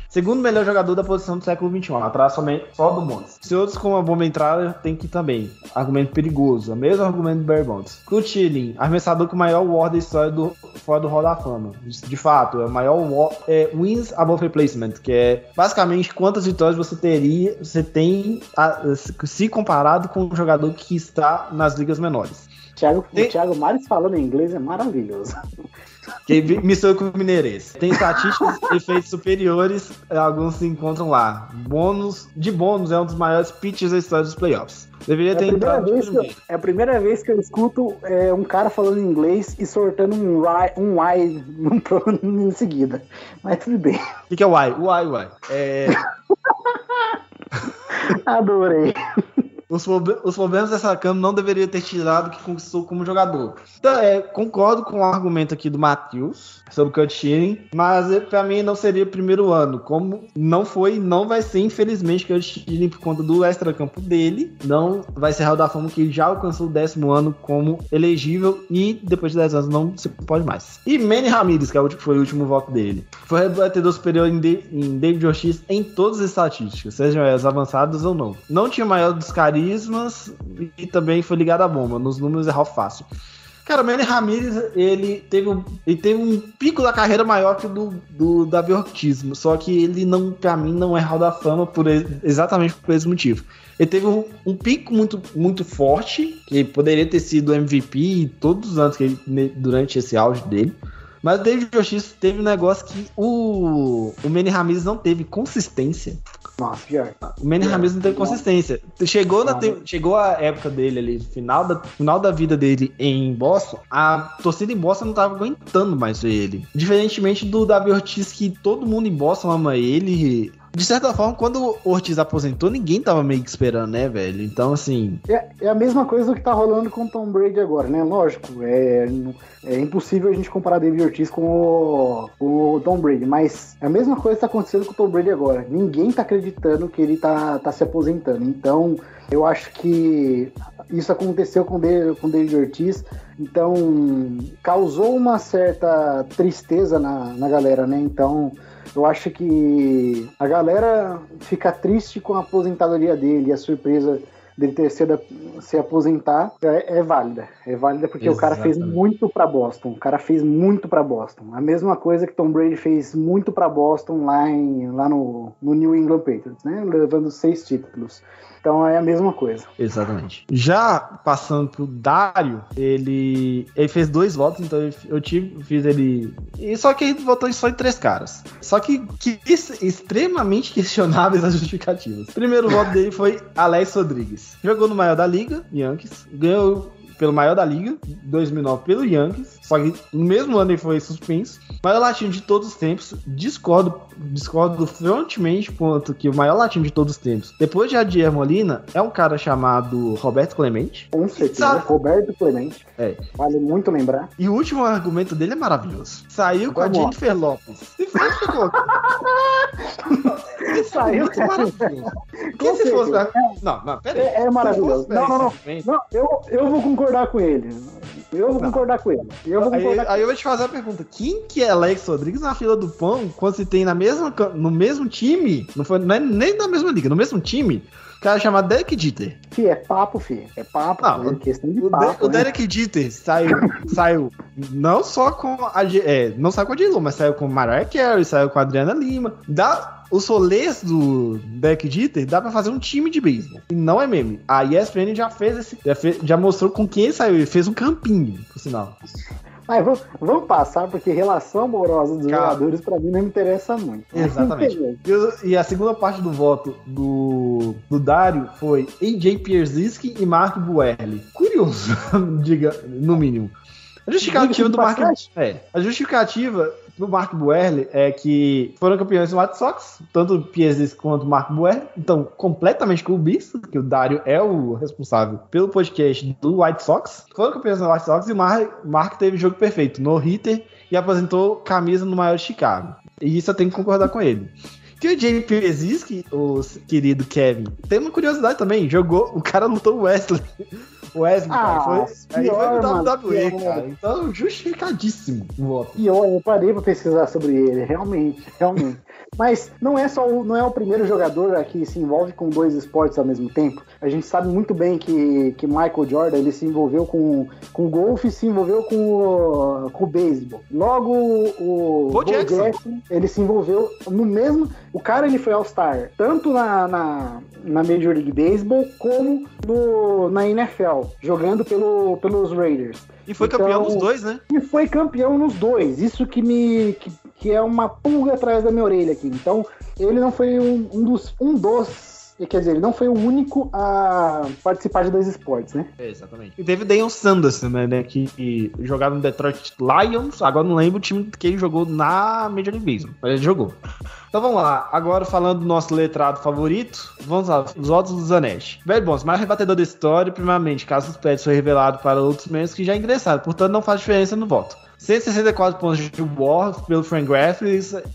Segundo melhor jogador da posição do século XXI, atrás somente só do Bonds. Se outros com uma bomba entrada, tem que também. Argumento perigoso, o mesmo argumento do Barry Bonds. Kurt arremessador com o maior war da história do, fora do Hall da Fama. De, de fato, é o maior war, é, wins above replacement, que é basicamente quantas vitórias você teria, você tem a- se comparado com um jogador que está nas ligas menores. Thiago, Tem- O Thiago Mares falando em inglês é maravilhoso. Vi- mistura com o Mineirense. Tem estatísticas e efeitos superiores, alguns se encontram lá. Bônus, de bônus, é um dos maiores pitches da história dos playoffs. Deveria É ter entrado de vez que eu, é a primeira vez que eu escuto é, um cara falando inglês e sortando um Y, um y num em seguida. Mas tudo bem. O que, que é o Y? O Y, o Y. É, Adorei. Os, os problemas dessa cama não deveria ter tirado o que conquistou como jogador. Então, é, concordo com o argumento aqui do Matheus sobre o Cut Shearing, mas eh, pra mim não seria o primeiro ano. Como não foi, não vai ser, infelizmente, Cut Shearing por conta do extra-campo dele. Não vai ser Hall da Fama que já alcançou o décimo ano como elegível e depois de 10 anos não se pode mais. E Manny Ramirez, que é foi o último voto dele. Foi rebatedor superior em, De- em David Ortiz em todas as estatísticas, sejam elas avançadas ou não. Não tinha maior dos carismas e também foi ligado à bomba. Nos números errou fácil. Cara, o Manny Ramirez, ele teve, um, ele teve um pico da carreira maior que o do, do Davi Ortiz, só que ele não, pra mim, não é Hall da Fama por, exatamente por esse motivo. Ele teve um, um pico muito, muito forte, que poderia ter sido MVP todos os anos que ele, durante esse auge dele. Mas o David Ortiz teve um negócio que o, o Manny Ramirez não teve consistência. Nossa, pior. O Manny É, Ramirez não teve consistência. Chegou, na Não. te- chegou a época dele ali, final da, final da vida dele em Boston, a torcida em Boston não tava aguentando mais ele. Diferentemente do Davi Ortiz, que todo mundo em Boston ama ele. De certa forma, quando o Ortiz aposentou, ninguém tava meio que esperando, né, velho? Então, assim. É, é a mesma coisa que tá rolando com o Tom Brady agora, né? Lógico, é, é impossível a gente comparar David Ortiz com o, o Tom Brady, mas é a mesma coisa que tá acontecendo com o Tom Brady agora. Ninguém tá acreditando que ele tá, tá se aposentando. Então, eu acho que isso aconteceu com o David Ortiz. Então, causou uma certa tristeza na, na galera, né? Então, eu acho que a galera fica triste com a aposentadoria dele, a surpresa dele ter sido se aposentar é, é válida. É válida porque o cara fez Exatamente. muito pra Boston. O cara fez muito pra Boston. A mesma coisa que Tom Brady fez muito pra Boston lá, em, lá no, no New England Patriots, né? Levando seis títulos. Então é a mesma coisa. Exatamente. Já passando pro Dário, ele, ele fez dois votos, então eu- tive, fiz ele. E só que ele votou só em três caras. Só que, que extremamente questionáveis as justificativas. O primeiro voto dele foi Alex Rodrigues. Jogou no maior da liga, Yankees. Ganhou pelo maior da liga, 2009 pelo Yankees. Só que no mesmo ano ele foi suspenso. Maior latino de todos os tempos. Discordo, discordo frontemente quanto que o maior latino de todos os tempos, depois de Adier Molina, é um cara chamado Roberto Clemente. Com certeza. Sabe- Roberto Clemente. É. Vale muito lembrar. E o último argumento dele é maravilhoso. Saiu com a. Jennifer Lopes. E foi ficou. Esse é Saiu. muito maravilhoso. Com se fosse. Não, não, pera aí. É, é maravilhoso. Se fosse Não, não, não. Não, eu, eu vou concordar com ele. Eu vou Não. concordar com ele. Eu vou Aí, concordar aí eu vou te fazer a pergunta: quem que é Alex Rodrigues na fila do pão quando se tem na mesma, no mesmo time? Não foi não é nem na mesma liga, no mesmo time. O cara chamado Derek Jeter. Fih, é papo, fi. É papo, Não, é questão de O, papo. De- o né? Derek Jeter saiu, saiu não só com a é, não saiu com a mas saiu com Mariah Carey, saiu com a Adriana Lima. Dá, os rolês do Derek Jeter dá pra fazer um time de beisebol. E não é meme. A ESPN já fez esse, já, fez- já mostrou com quem ele saiu. Ele fez um campinho, por sinal. Mas vamos, vamos passar, porque relação amorosa dos Cara. jogadores, pra mim, não me interessa muito. Exatamente. E, e a segunda parte do voto do, do Dário foi AJ Pierzynski e Mark Buerli. Curioso, diga, no mínimo. A justificativa do Mark é, a justificativa do Mark Buerli é que foram campeões do White Sox, tanto o Pierzynski quanto o Mark Buerli, então completamente clubista, que o Dário é o responsável pelo podcast do White Sox. Foram campeões do White Sox e o Mark, Mark teve jogo perfeito no hitter e apresentou camisa no maior de Chicago. E isso eu tenho que concordar com ele. Que o Jamie Pierzynski, o querido Kevin, tem uma curiosidade também. Jogou, o cara lutou o Wesley. O Wesley, Ah, cara, foi, aí foi pior, no WWE, pior. cara. Então, justificadíssimo o voto. E eu, parei pra pesquisar sobre ele, realmente, realmente. Mas não é só o, não é o primeiro jogador que se envolve com dois esportes ao mesmo tempo. A gente sabe muito bem que, que Michael Jordan ele se envolveu com, com o golfe e se envolveu com o, com o beisebol. Logo o Bo Jackson. Jackson, ele se envolveu no mesmo. O cara ele foi All-Star tanto na, na, na Major League Baseball como no, na NFL, jogando pelo, pelos Raiders. E foi Então- campeão dos dois, né? E foi campeão nos dois. Isso que me. Que, que é uma pulga atrás da minha orelha aqui. Então, ele não foi um, um dos. Um dos. Quer dizer, ele não foi o único a participar de dois esportes, né? É, exatamente. E teve Deion Sanderson, né, né, que, que jogava no Detroit Lions, agora não lembro o time que ele jogou na Major League Baseball, mas ele jogou. Então vamos lá, agora falando do nosso letrado favorito, vamos lá, os votos do Zanetti. Velho Bons, mais rebatedor da história, primeiramente, caso os pets foi revelado para outros membros que já ingressaram, portanto não faz diferença no voto. 164 pontos de War pelo Frank.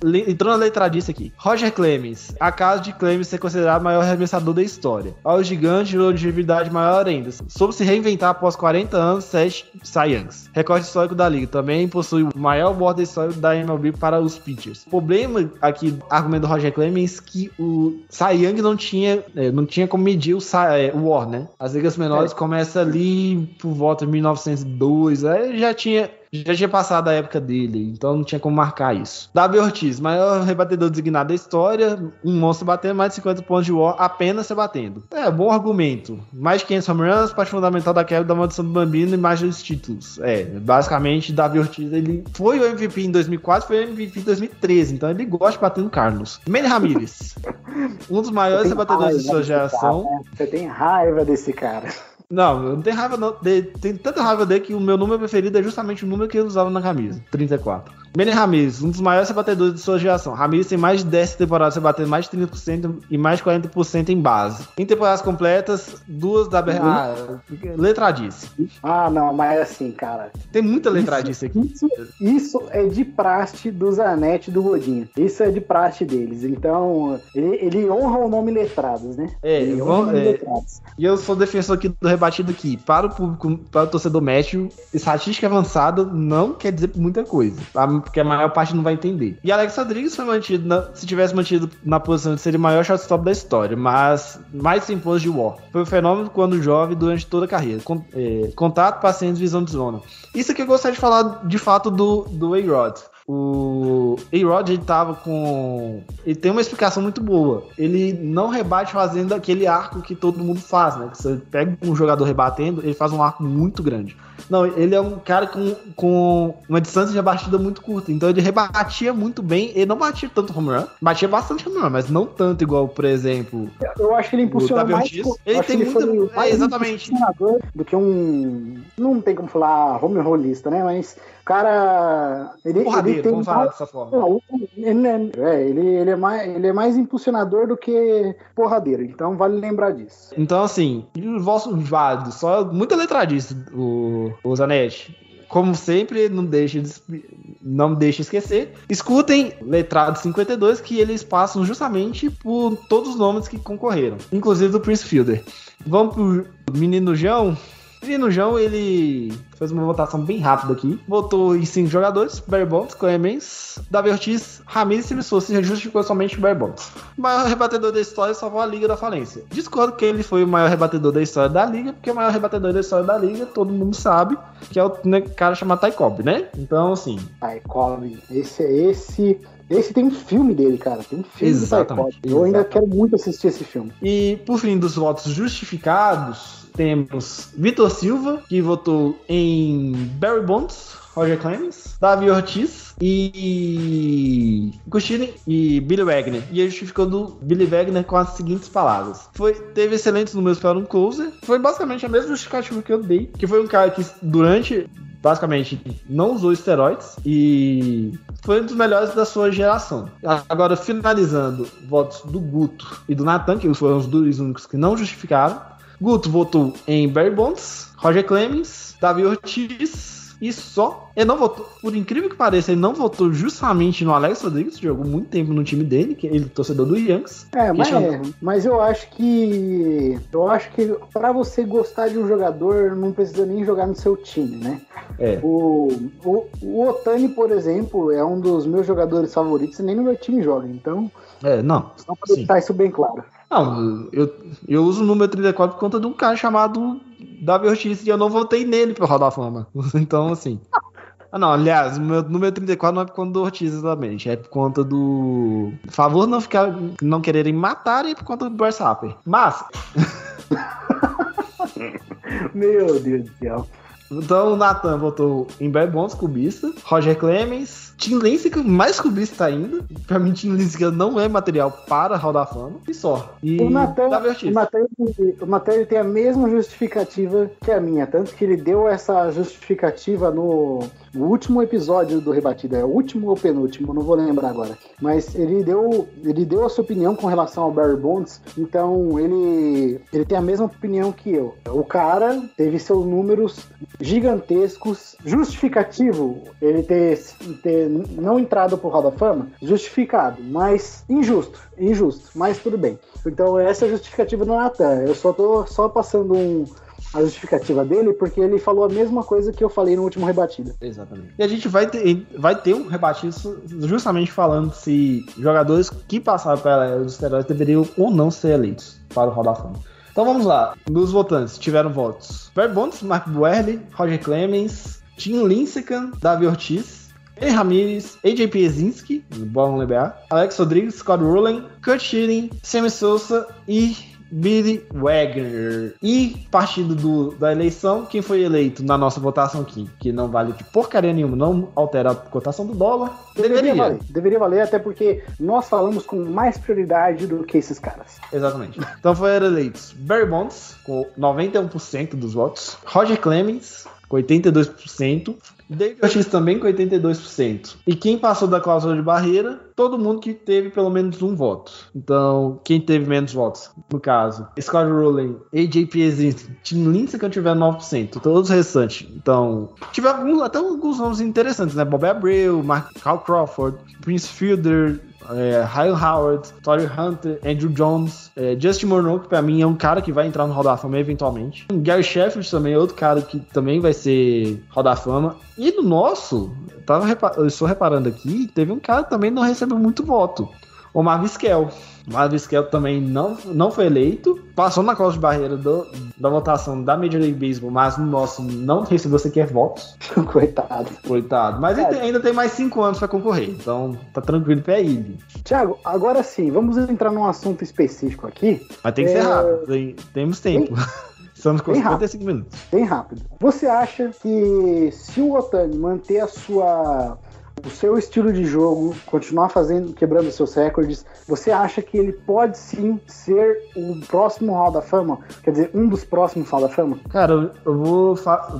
Le- Entrou na letradice aqui. Roger Clemens. Acaso de Clemens ser considerado o maior arremessador da história. Ao gigante de longevidade maior ainda. Soube se reinventar após 40 anos, 7 Cy Youngs. Recorde histórico da liga. Também possui o maior board da história da MLB para os pitchers. O problema aqui, argumento do Roger Clemens, que o Cy Young não tinha, eh, não tinha como medir o, Cy- eh, o War, né? As ligas menores começam ali por volta de 1902. Aí já tinha já tinha passado a época dele, então não tinha como marcar isso. Davi Ortiz, maior rebatedor designado da história, um monstro batendo mais de 50 pontos de war apenas se batendo. É, bom argumento. Mais de 500 home runs, parte fundamental da quebra da maldição do Bambino e mais dois títulos. É, basicamente, Davi Ortiz, ele foi o MVP em 2004, foi o MVP em 2013, então ele gosta de bater no Carlos. Manny Ramirez, um dos maiores rebatedores de sua geração. cara, né? Você tem raiva desse cara. Não, eu não tenho raiva não. Tem tanta raiva dele que o meu número preferido é justamente o número que ele usava na camisa. 34. Benny Ramirez, um dos maiores rebatedores de sua geração. Ramirez tem mais de 10 temporadas rebatendo mais de 30% e mais de 40% em base. Em temporadas completas, duas da... Ber- Ah, letradice. Ah, não, mas assim, cara. Tem muita letradice aqui. Isso, isso é de praste do Zanetti e do Godinho. Isso é de praste deles. Então, ele, ele honra o nome letrados, né? É, ele honra o nome é, letrados. E eu sou defensor aqui do rebatido aqui. Para o público, para o torcedor médio, estatística avançada não quer dizer muita coisa. tá? Porque a maior parte não vai entender. E Alex Rodrigues foi mantido, na- se tivesse mantido na posição de ser o maior shortstop da história, mas mais sem pose de war. Foi um fenômeno quando jovem durante toda a carreira. Con- é, contato, paciência, visão de zona. Isso aqui eu gostaria de falar de fato do, do A-Rod. O A-Rod ele tava com. Ele tem uma explicação muito boa. Ele não rebate fazendo aquele arco que todo mundo faz, né? Que você pega um jogador rebatendo, ele faz um arco muito grande. Não, ele é um cara com, com uma distância de batida muito curta. Então ele rebatia muito bem. Ele não batia tanto home run. Batia bastante home run, mas não tanto igual, por exemplo. Eu acho que ele impulsionou Davi mais. Ele tem ele muita- foi é, mais exatamente. do que um. Não tem como falar home rolista, né? Mas cara. Ele, ele Porradeiro, tem vamos falar dessa forma. Não, ele, é, é, ele, ele, é mais, ele é mais impulsionador do que porradeiro, então vale lembrar disso. Então, assim, e o vosso válido, só muita letradice, o, o Zanetti. Como sempre, não deixe de, não deixe esquecer. Escutem Letrado 52, que eles passam justamente por todos os nomes que concorreram, inclusive do Prince Fielder. Vamos pro Menino João. E no João, ele fez uma votação bem rápida aqui. Votou em cinco jogadores: Barry Bonds, Clemens, Davi Ortiz, Ramirez e Simissou. Se justificou somente Barry Bonds. O maior rebatedor da história salvou a Liga da Falência. Discordo que ele foi o maior rebatedor da história da Liga, porque o maior rebatedor da história da Liga, todo mundo sabe, que é o né, cara chamado Ty Cobb, né? Então, assim, Ai, Cobb. Esse é esse. Esse tem um filme dele, cara. Tem um filme Exatamente, do. Eu ainda exatamente. quero muito assistir esse filme. E por fim dos votos justificados, temos Vitor Silva, que votou em Barry Bonds, Roger Clemens, Davi Ortiz e Cushing e Billy Wagner. E ele justificou do Billy Wagner com as seguintes palavras: foi, teve excelentes números para um closer. Foi basicamente a mesma justificativa que eu dei, que foi um cara que durante basicamente não usou esteroides e foi um dos melhores da sua geração. Agora, finalizando, votos do Guto e do Nathan, que foram os dois únicos que não justificaram. Guto votou em Barry Bonds, Roger Clemens, Davi Ortiz e só. Ele não votou, por incrível que pareça, ele não votou justamente no Alex Rodrigues, que jogou muito tempo no time dele, que ele é torcedor do Yankees. É, mas, chama- mas eu acho que. Eu acho que pra você gostar de um jogador, não precisa nem jogar no seu time, né? É. O, o, o Otani, por exemplo, é um dos meus jogadores favoritos e nem no meu time joga. Então, É, não. só pra deixar isso bem claro. Não, eu, eu uso o número 34 por conta de um cara chamado Davi Ortiz e eu não votei nele pra rodar a fama. Então, assim. Ah, não, aliás, o meu número 34 não é por conta do Ortiz exatamente, é por conta do. Favor, não ficar. não quererem matar e por conta do Bryce Harper. Mas, Meu Deus do céu. Então o Nathan votou em Barry Bonds, cubista, Roger Clemens, Tim Lincecum, mais cubista ainda. Pra mim, Tim Lincecum não é material para rodar a fama, e só. E O Davi o tem a mesma justificativa que a minha, tanto que ele deu essa justificativa no, no último episódio do Rebatida, é o último ou penúltimo, não vou lembrar agora. Mas ele deu, ele deu a sua opinião com relação ao Barry Bonds, então ele, ele tem a mesma opinião que eu. O cara teve seus números gigantescos, justificativo ele ter, ter não entrado pro Hall da Fama, justificado, mas injusto, injusto, mas tudo bem. Então essa é a justificativa do Natan. Eu só tô só passando um- a justificativa dele porque ele falou a mesma coisa que eu falei no último rebatida. Exatamente. E a gente vai ter, vai ter um rebatido justamente falando se jogadores que passaram pela era dos esteroides deveriam ou não ser eleitos para o Hall da Fama. Então vamos lá. Dos votantes tiveram votos: Barry Bonds, Mark Buehrle, Roger Clemens, Tim Lincecum, Davi Ortiz, Eli Ramirez, AJ Piezinski, do Boston NBA, Alex Rodrigues, Scott Rowland, Kurt Schilling, Sammy Sousa e Billy Wagner. E partindo do- da eleição, quem foi eleito na nossa votação aqui, que não vale de porcaria nenhuma, não altera a cotação do dólar, Deveria deveria. valer, deveria valer até porque nós falamos com mais prioridade do que esses caras. Exatamente. Então foram eleitos Barry Bonds, com 91% dos votos, Roger Clemens, com 82%, David Ortiz também com 82%. E quem passou da cláusula de barreira, todo mundo que teve pelo menos um voto. Então, quem teve menos votos, no caso, Scott Rowling, AJ Piezinski, Tim Lindsay que tiveram 9%, todos os restantes. Então, alguns- até alguns nomes interessantes, né? Bob Abreu, Mark Cal Crawford, Prince Fielder, é, Ryan Howard, Tory Hunter, Andrew Jones, é, Justin Morneau, que pra mim é um cara que vai entrar no Hall da Fama eventualmente. Gary Sheffield também é outro cara que também vai ser Hall da Fama. E no nosso, eu, tava eu estou reparando aqui, teve um cara que também não recebeu muito voto. O Marvis Kell. O Marvis Kell também não, não foi eleito, passou na cláusula de barreira do- da votação da Major League Baseball, mas no nosso não recebeu sequer votos. Coitado. Coitado. Mas tem- ainda tem mais cinco anos pra concorrer, então tá tranquilo pra ele. Tiago, agora sim, vamos entrar num assunto específico aqui, Mas tem que ser É. rápido, tem- temos tempo. Estamos com Bem rápido. 55 minutos. bem rápido. Você acha que se o Otani manter a sua o seu estilo de jogo, continuar fazendo, quebrando seus recordes, você acha que ele pode sim ser o próximo Hall da Fama? Quer dizer, um dos próximos Hall da Fama? Cara, eu- vou,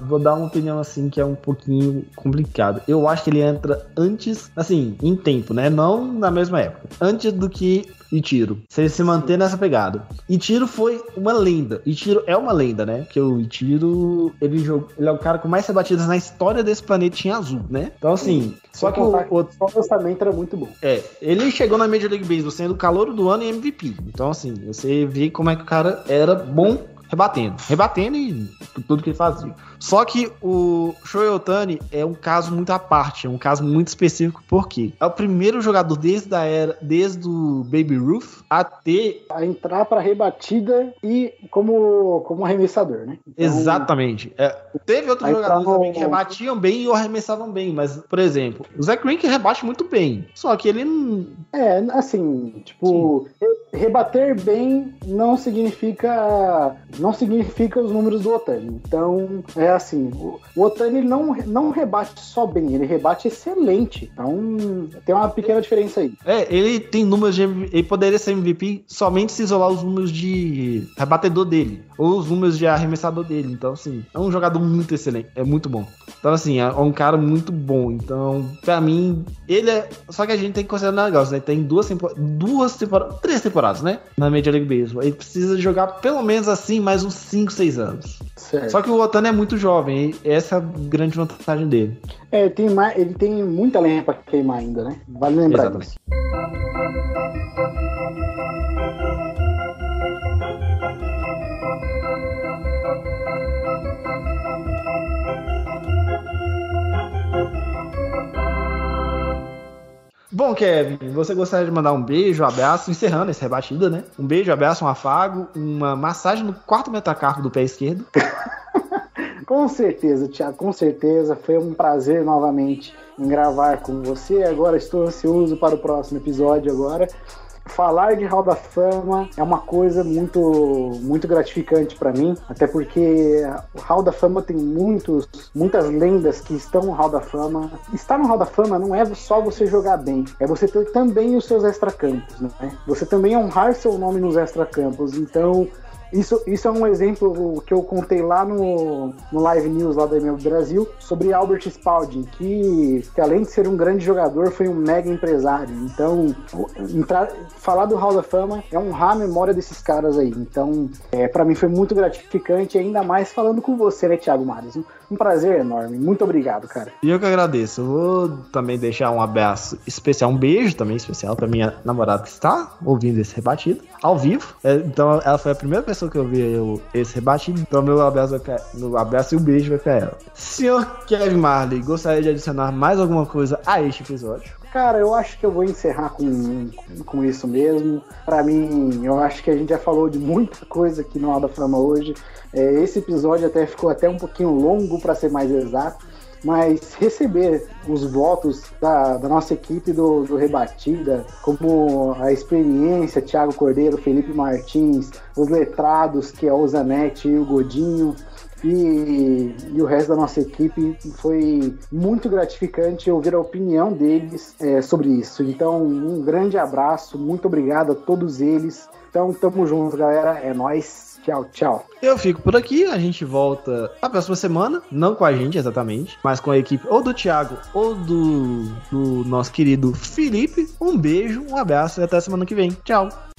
vou dar uma opinião assim que é um pouquinho complicado. Eu acho que ele entra antes, assim, em tempo, né? Não na mesma época. Antes do que Itiro. Se ele se manter nessa pegada. Itiro foi uma lenda. Itiro é uma lenda, né? Porque o Itiro, ele, jogou, ele é o cara com mais rebatidas na história desse planetinha azul, né? Então, assim, só que o, o lançamento era muito bom. É, ele chegou na Major League Baseball sendo o calor do ano e MVP. Então, assim, você vê como é que o cara era bom rebatendo. Rebatendo e tudo que ele fazia. Só que o Shohei Otani é um caso muito à parte, é um caso muito específico, porque é o primeiro jogador desde a era, desde o Baby Ruth a ter A entrar pra rebatida e como, como arremessador, né? Então, Exatamente. É, teve outros jogadores também que rebatiam bem e arremessavam bem, mas, por exemplo, o Zach Greinke rebate muito bem. Só que ele não. É, assim, tipo, re- rebater bem não significa não significa os números do Otani. Então, é assim, o, o Otani não, não rebate só bem, ele rebate excelente. Então, tem uma pequena diferença aí. É, ele tem números de. Ele poderia ser MVP somente se isolar os números de rebatedor dele. Ou os números de arremessador dele. Então, assim, é um jogador muito excelente. É muito bom. Então, assim, é um cara muito bom. Então, pra mim, ele é. Só que a gente tem que considerar um negócio, né? Tem duas temporadas. Duas temporadas. Três temporadas, né? Na Major League Baseball. Ele precisa jogar pelo menos assim mais uns 5, 6 anos. Certo. Só que o Otani é muito jovem. Essa é a grande vantagem dele. É, ele tem, mais, ele tem muita lenha pra queimar ainda, né? Vale lembrar Exatamente. disso. Bom, Kevin, você gostaria de mandar um beijo, um abraço, encerrando essa rebatida, né? Um beijo, um abraço, um afago, uma massagem no quarto metacarpo do pé esquerdo. Com certeza, Thiago, com certeza. Foi um prazer novamente em gravar com você. Agora estou ansioso para o próximo episódio agora. Falar de Hall da Fama é uma coisa muito, muito gratificante para mim, até porque o Hall da Fama tem muitos, muitas lendas que estão no Hall da Fama. Estar no Hall da Fama não é só você jogar bem, é você ter também os seus extracampos, né? Você também honrar seu nome nos extracampos. Então, isso, isso é um exemplo que eu contei lá no, no Live News lá da MLB Brasil sobre Albert Spalding, que, que além de ser um grande jogador, foi um mega empresário. Então, entrar, falar do Hall da Fama é honrar a memória desses caras aí. Então, é, para mim foi muito gratificante, ainda mais falando com você, né, Thiago Mares? Um, prazer enorme. Muito obrigado, cara. E eu que agradeço. Eu vou também deixar um abraço especial, um beijo também especial pra minha namorada que está ouvindo esse rebatido ao vivo. É, Então ela foi a primeira pessoa que eu vi esse rebatido. Então meu abraço, pra, meu abraço e um beijo vai pra ela. Senhor Kevin Marley, gostaria de adicionar mais alguma coisa a este episódio? Cara, eu acho que eu vou encerrar com, com isso mesmo. Pra mim, eu acho que a gente já falou de muita coisa aqui no Hall da Fama hoje. É, esse episódio até ficou até um pouquinho longo, para ser mais exato. Mas receber os votos da, da nossa equipe do, do Rebatida, como a experiência, Thiago Cordeiro, Felipe Martins, os letrados, que é o Zanetti e o Godinho, e, e o resto da nossa equipe foi muito gratificante ouvir a opinião deles é, sobre isso. Então, um grande abraço, muito obrigado a todos eles. Então, tamo junto, galera. É nóis. Tchau, tchau. Eu fico por aqui, a gente volta na próxima semana, não com a gente exatamente, mas com a equipe ou do Thiago ou do, do nosso querido Felipe. Um beijo, um abraço e até semana que vem. Tchau.